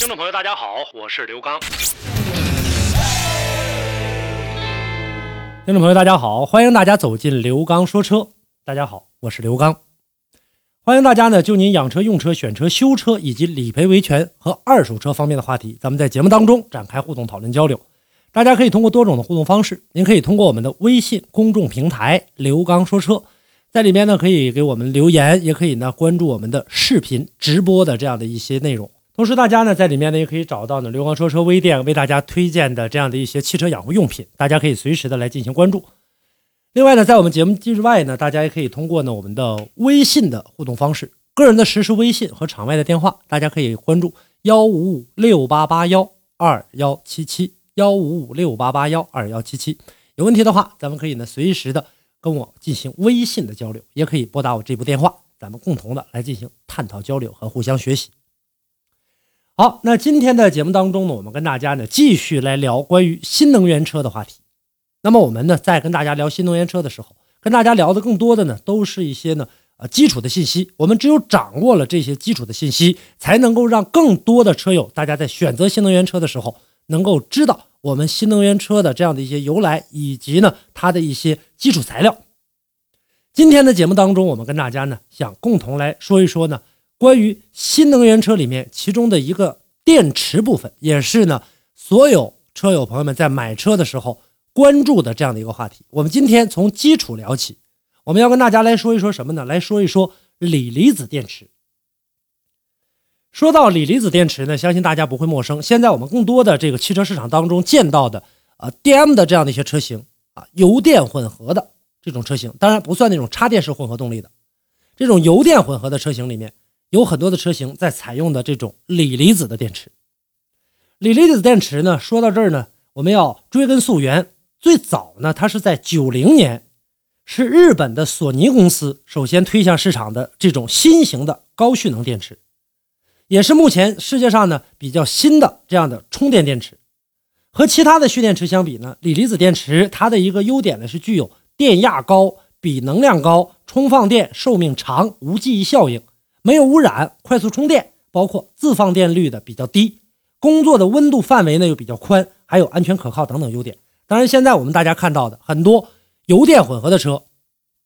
听众朋友，大家好，我是刘刚。听众朋友，大家好，欢迎大家走进刘刚说车。大家好，我是刘刚。欢迎大家呢，就您养车、用车、选车、修车以及理赔维权和二手车方面的话题，咱们在节目当中展开互动讨论交流。大家可以通过多种的互动方式，您可以通过我们的微信公众平台“刘刚说车”，在里面呢可以给我们留言，也可以呢关注我们的视频直播的这样的一些内容。同时，大家呢在里面呢也可以找到呢刘刚说车微店为大家推荐的这样的一些汽车养护用品，大家可以随时的来进行关注。另外呢，在我们节目之外呢，大家也可以通过呢我们的微信的互动方式，个人的实时微信和场外的电话，大家可以关注幺五五六八八幺二幺七七幺五五六八八幺二幺七七。有问题的话，咱们可以呢随时的跟我进行微信的交流，也可以拨打我这部电话，咱们共同的来进行探讨交流和互相学习。好，那今天的节目当中呢，我们跟大家呢继续来聊关于新能源车的话题。那么我们呢，在跟大家聊新能源车的时候，跟大家聊的更多的呢，都是一些呢，呃，基础的信息。我们只有掌握了这些基础的信息，才能够让更多的车友，大家在选择新能源车的时候，能够知道我们新能源车的这样的一些由来，以及呢，它的一些基础材料。今天的节目当中，我们跟大家呢，想共同来说一说呢，关于新能源车里面其中的一个电池部分，也是呢，所有车友朋友们在买车的时候。关注的这样的一个话题，我们今天从基础聊起，我们要跟大家来说一说什么呢？来说一说锂离子电池。说到锂离子电池呢，相信大家不会陌生。现在我们更多的这个汽车市场当中见到的啊，DM 的这样的一些车型啊，油电混合的这种车型，当然不算那种插电式混合动力的，这种油电混合的车型里面，有很多的车型在采用的这种锂离子的电池。锂离子电池呢，说到这儿呢，我们要追根溯源。最早呢，它是在九零年，是日本的索尼公司首先推向市场的这种新型的高蓄能电池，也是目前世界上呢比较新的这样的充电电池。和其他的蓄电池相比呢，锂离子电池它的一个优点呢是具有电压高、比能量高、充放电寿命长、无记忆效应、没有污染、快速充电，包括自放电率的比较低、工作的温度范围呢又比较宽，还有安全可靠等等优点。当然，现在我们大家看到的很多油电混合的车，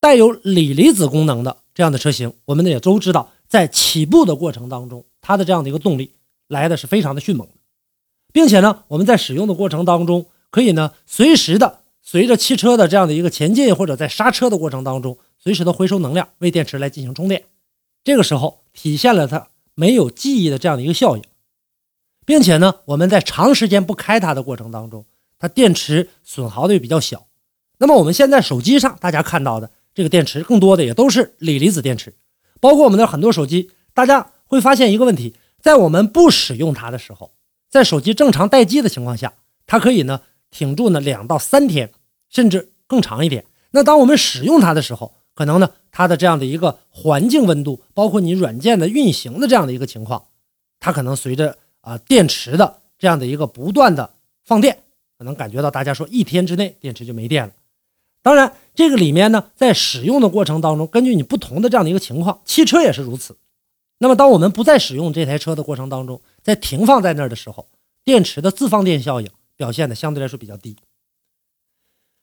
带有锂离子功能的这样的车型，我们呢也都知道，在起步的过程当中，它的这样的一个动力来的是非常的迅猛，并且呢，我们在使用的过程当中，可以呢随时的随着汽车的这样的一个前进，或者在刹车的过程当中，随时的回收能量，为电池来进行充电。这个时候体现了它没有记忆的这样的一个效应，并且呢，我们在长时间不开它的过程当中。它电池损耗的也比较小，那么我们现在手机上大家看到的这个电池，更多的也都是锂离子电池，包括我们的很多手机，大家会发现一个问题，在我们不使用它的时候，在手机正常待机的情况下，它可以呢挺住呢两到三天，甚至更长一点。那当我们使用它的时候，可能呢它的这样的一个环境温度，包括你软件的运行的这样的一个情况，它可能随着啊电池的这样的一个不断的放电。可能感觉到大家说一天之内电池就没电了，当然这个里面呢，在使用的过程当中，根据你不同的这样的一个情况，汽车也是如此。那么当我们不再使用这台车的过程当中，在停放在那儿的时候，电池的自放电效应表现的相对来说比较低。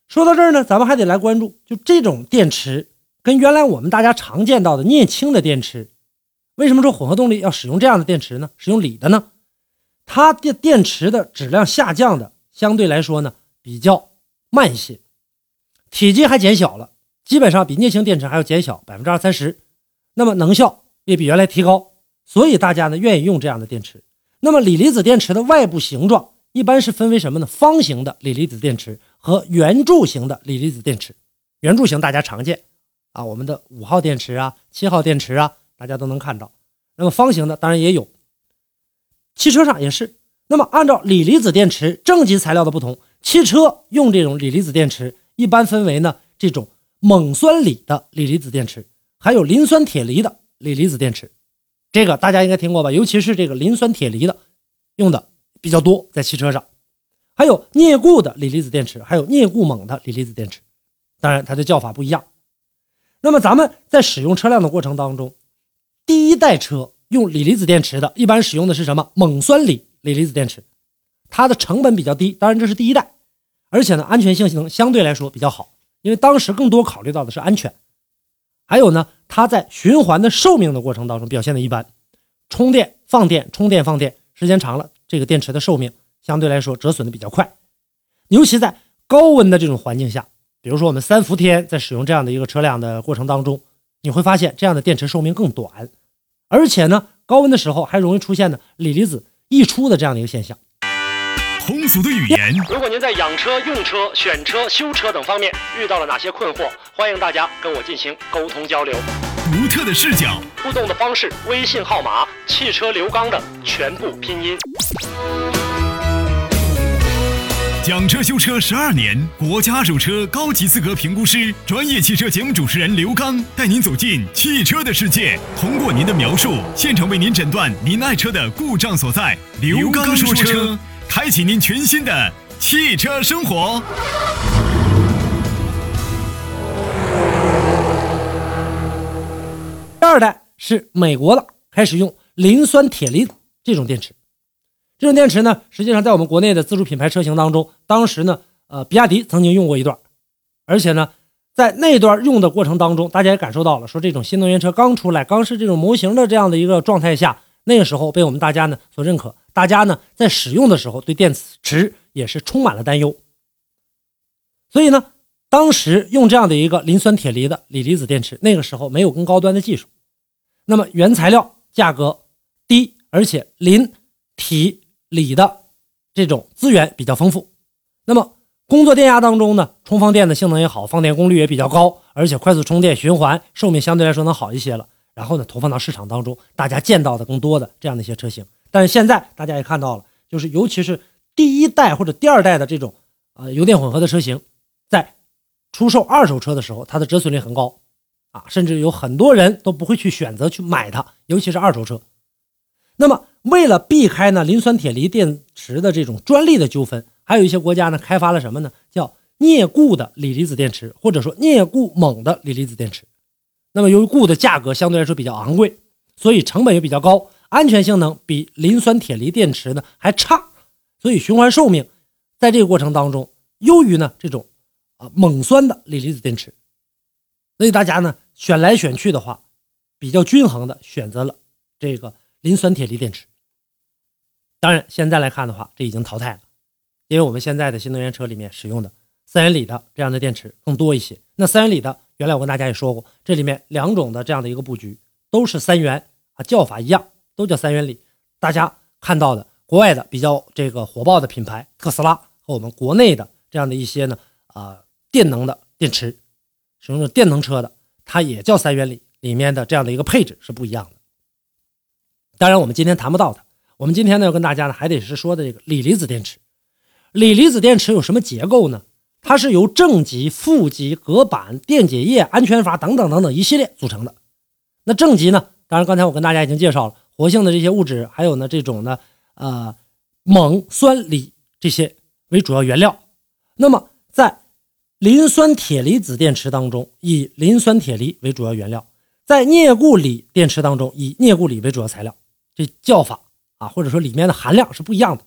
说到这儿呢，咱们还得来关注，就这种电池跟原来我们大家常见到的镍氢的电池，为什么说混合动力要使用这样的电池呢？使用锂的呢？它电电池的质量下降的。相对来说呢，比较慢一些，体积还减小了，基本上比镍氢电池还要减小百分之二三十，那么能效也比原来提高，所以大家呢愿意用这样的电池。那么锂离子电池的外部形状一般是分为什么呢？方形的锂离子电池和圆柱形的锂离子电池。圆柱形大家常见啊，我们的五号电池啊、七号电池啊，大家都能看到。那么方形的当然也有，汽车上也是。那么按照锂离子电池正极材料的不同，汽车用这种锂离子电池一般分为呢这种锰酸锂的锂离子电池，还有磷酸铁锂的锂离子电池。这个大家应该听过吧？尤其是这个磷酸铁锂的，用的比较多，在汽车上。还有镍钴的锂离子电池，还有镍钴锰的锂离子电池。当然，它的叫法不一样。那么咱们在使用车辆的过程当中，第一代车用锂离子电池的，一般使用的是什么？锰酸锂锂离子电池，它的成本比较低。当然，这是第一代，而且呢，安全性能相对来说比较好，因为当时更多考虑到的是安全。还有呢，它在循环的寿命的过程当中表现的一般，充电放电，充电放电时间长了，这个电池的寿命相对来说折损的比较快。尤其在高温的这种环境下，比如说我们三伏天在使用这样的一个车辆的过程当中，你会发现这样的电池寿命更短，而且呢，高温的时候还容易出现呢锂离子溢出的这样的一个现象。通俗的语言，如果您在养车、用车、选车、修车等方面遇到了哪些困惑，欢迎大家跟我进行沟通交流。独特的视角，互动的方式：微信号码“汽车刘刚”的全部拼音。讲车修车十二年，国家二手车高级资格评估师，专业汽车节目主持人刘刚带您走进汽车的世界，通过您的描述，现场为您诊断您爱车的故障所在。刘刚说车。开启您全新的汽车生活。第二代是美国的，开始用磷酸铁锂这种电池。这种电池呢，实际上在我们国内的自主品牌车型当中，当时呢，呃，比亚迪曾经用过一段，而且呢，在那段用的过程当中，大家也感受到了，说这种新能源车刚出来，刚是这种模型的这样的一个状态下，那个时候被我们大家呢所认可。大家呢在使用的时候，对电池也是充满了担忧。所以呢，当时用这样的一个磷酸铁锂的锂离子电池，那个时候没有更高端的技术，那么原材料价格低，而且磷、铁、锂的这种资源比较丰富。那么工作电压当中呢，充放电的性能也好，放电功率也比较高，而且快速充电循环寿命相对来说能好一些了。然后呢，投放到市场当中，大家见到的更多的这样的一些车型。但是现在大家也看到了，就是尤其是第一代或者第二代的这种呃油电混合的车型，在出售二手车的时候，它的折损率很高啊，甚至有很多人都不会去选择去买它，尤其是二手车。那么为了避开呢磷酸铁锂电池的这种专利的纠纷，还有一些国家呢开发了什么呢？叫镍钴的锂离子电池，或者说镍钴锰的锂离子电池。那么由于钴的价格相对来说比较昂贵，所以成本也比较高。安全性能比磷酸铁锂电池呢还差，所以循环寿命在这个过程当中优于呢这种啊锰酸的锂离子电池，所以大家呢选来选去的话，比较均衡的选择了这个磷酸铁锂电池。当然现在来看的话，这已经淘汰了，因为我们现在的新能源车里面使用的三元锂的这样的电池更多一些。那三元锂的原来我跟大家也说过，这里面两种的这样的一个布局都是三元啊，叫法一样。都叫三元锂，大家看到的国外的比较这个火爆的品牌特斯拉和我们国内的这样的一些呢啊电能的电池，使用的电能车的，它也叫三元锂，里面的这样的一个配置是不一样的。当然我们今天谈不到它，我们今天呢要跟大家呢还得是说的这个锂离子电池。锂离子电池有什么结构呢？它是由正极、负极、隔板、电解液、安全阀等等等等一系列组成的。那正极呢？当然刚才我跟大家已经介绍了。活性的这些物质，还有呢这种呢，呃，锰酸锂这些为主要原料。那么在磷酸铁离子电池当中，以磷酸铁锂为主要原料；在镍钴锂电池当中，以镍钴锂为主要材料。这叫法啊，或者说里面的含量是不一样的。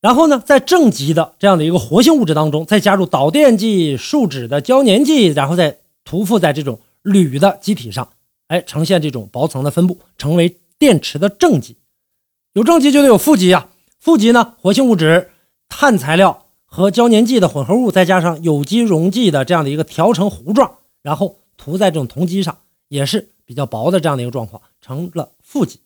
然后呢，在正极的这样的一个活性物质当中，再加入导电剂、树脂的胶粘剂，然后再涂附在这种铝的基体上，哎，呈现这种薄层的分布，成为。电池的正极，有正极就得有负极啊。负极呢，活性物质、碳材料和胶粘剂的混合物，再加上有机溶剂的这样的一个调成糊状，然后涂在这种铜基上，也是比较薄的这样的一个状况，成了负极。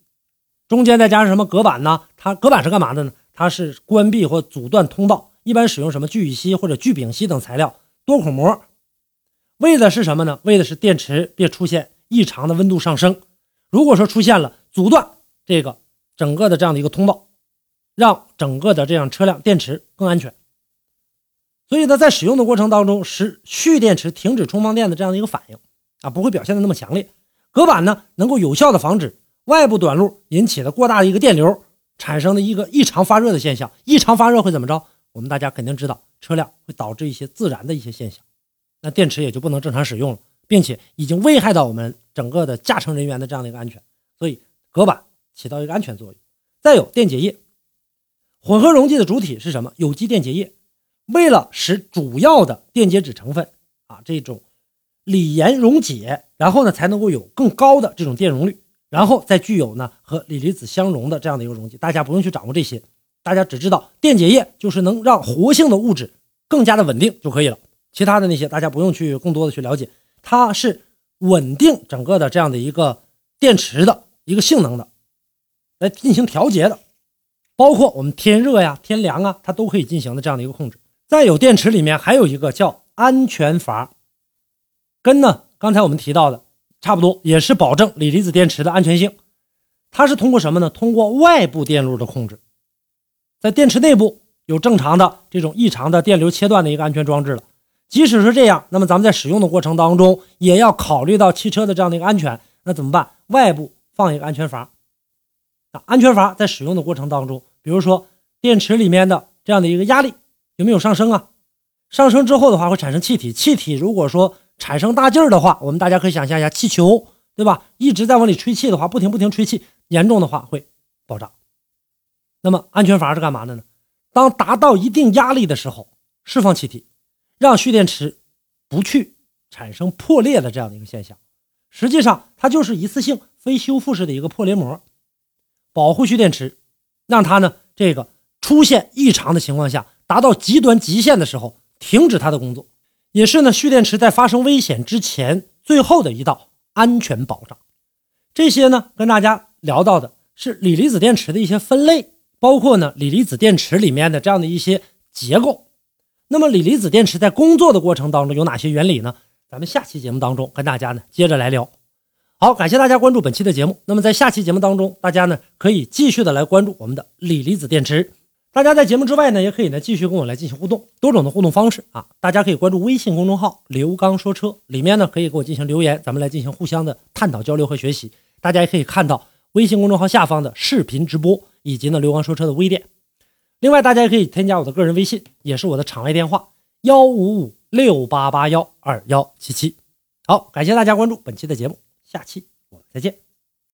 中间再加上什么隔板呢？它隔板是干嘛的呢？它是关闭或阻断通道，一般使用什么聚乙烯或者聚丙烯等材料多孔膜，为的是什么呢？为的是电池别出现异常的温度上升。如果说出现了阻断这个整个的这样的一个通道，让整个的这样车辆电池更安全。所以呢，在使用的过程当中，使蓄电池停止充放电的这样的一个反应啊，不会表现的那么强烈。隔板呢，能够有效的防止外部短路引起的过大的一个电流产生的一个异常发热的现象。异常发热会怎么着？我们大家肯定知道，车辆会导致一些自燃的一些现象，那电池也就不能正常使用了，并且已经危害到我们整个的驾乘人员的这样的一个安全。所以隔板起到一个安全作用。再有电解液，混合溶剂的主体是什么？有机电解液。为了使主要的电解质成分啊这种锂盐溶解，然后呢才能够有更高的这种电容率，然后再具有呢和锂离子相融的这样的一个溶剂。大家不用去掌握这些，大家只知道电解液就是能让活性的物质更加的稳定就可以了。其他的那些大家不用去更多的去了解，它是稳定整个的这样的一个电池的一个性能的，来进行调节的，包括我们天热呀、天凉啊，它都可以进行的这样的一个控制。再有电池里面还有一个叫安全阀，跟呢刚才我们提到的差不多，也是保证锂离子电池的安全性。它是通过什么呢？通过外部电路的控制，在电池内部有正常的这种异常的电流切断的一个安全装置了。即使是这样，那么咱们在使用的过程当中也要考虑到汽车的这样的一个安全。那怎么办？外部放一个安全阀。啊，安全阀在使用的过程当中，比如说电池里面的这样的一个压力。有没有上升啊？上升之后的话会产生气体，气体如果说产生大劲儿的话，我们大家可以想象一下，气球对吧？一直在往里吹气的话，不停不停吹气，严重的话会爆炸。那么安全阀是干嘛的呢？当达到一定压力的时候，释放气体，让蓄电池不去产生破裂的这样的一个现象。实际上它就是一次性非修复式的一个破裂膜，保护蓄电池，让它呢这个出现异常的情况下。达到极端极限的时候，停止它的工作，也是呢蓄电池在发生危险之前最后的一道安全保障。这些呢跟大家聊到的是锂离子电池的一些分类，包括呢锂离子电池里面的这样的一些结构。那么锂离子电池在工作的过程当中有哪些原理呢？咱们下期节目当中跟大家呢接着来聊。好，感谢大家关注本期的节目。那么在下期节目当中，大家呢可以继续的来关注我们的锂离子电池。大家在节目之外呢，也可以呢继续跟我来进行互动，多种的互动方式啊！大家可以关注微信公众号“刘刚说车”，里面呢可以给我进行留言，咱们来进行互相的探讨、交流和学习。大家也可以看到微信公众号下方的视频直播，以及呢刘刚说车的微店。另外，大家也可以添加我的个人微信，也是我的场外电话：幺五五六八八幺二幺七七。好，感谢大家关注本期的节目，下期我们再见。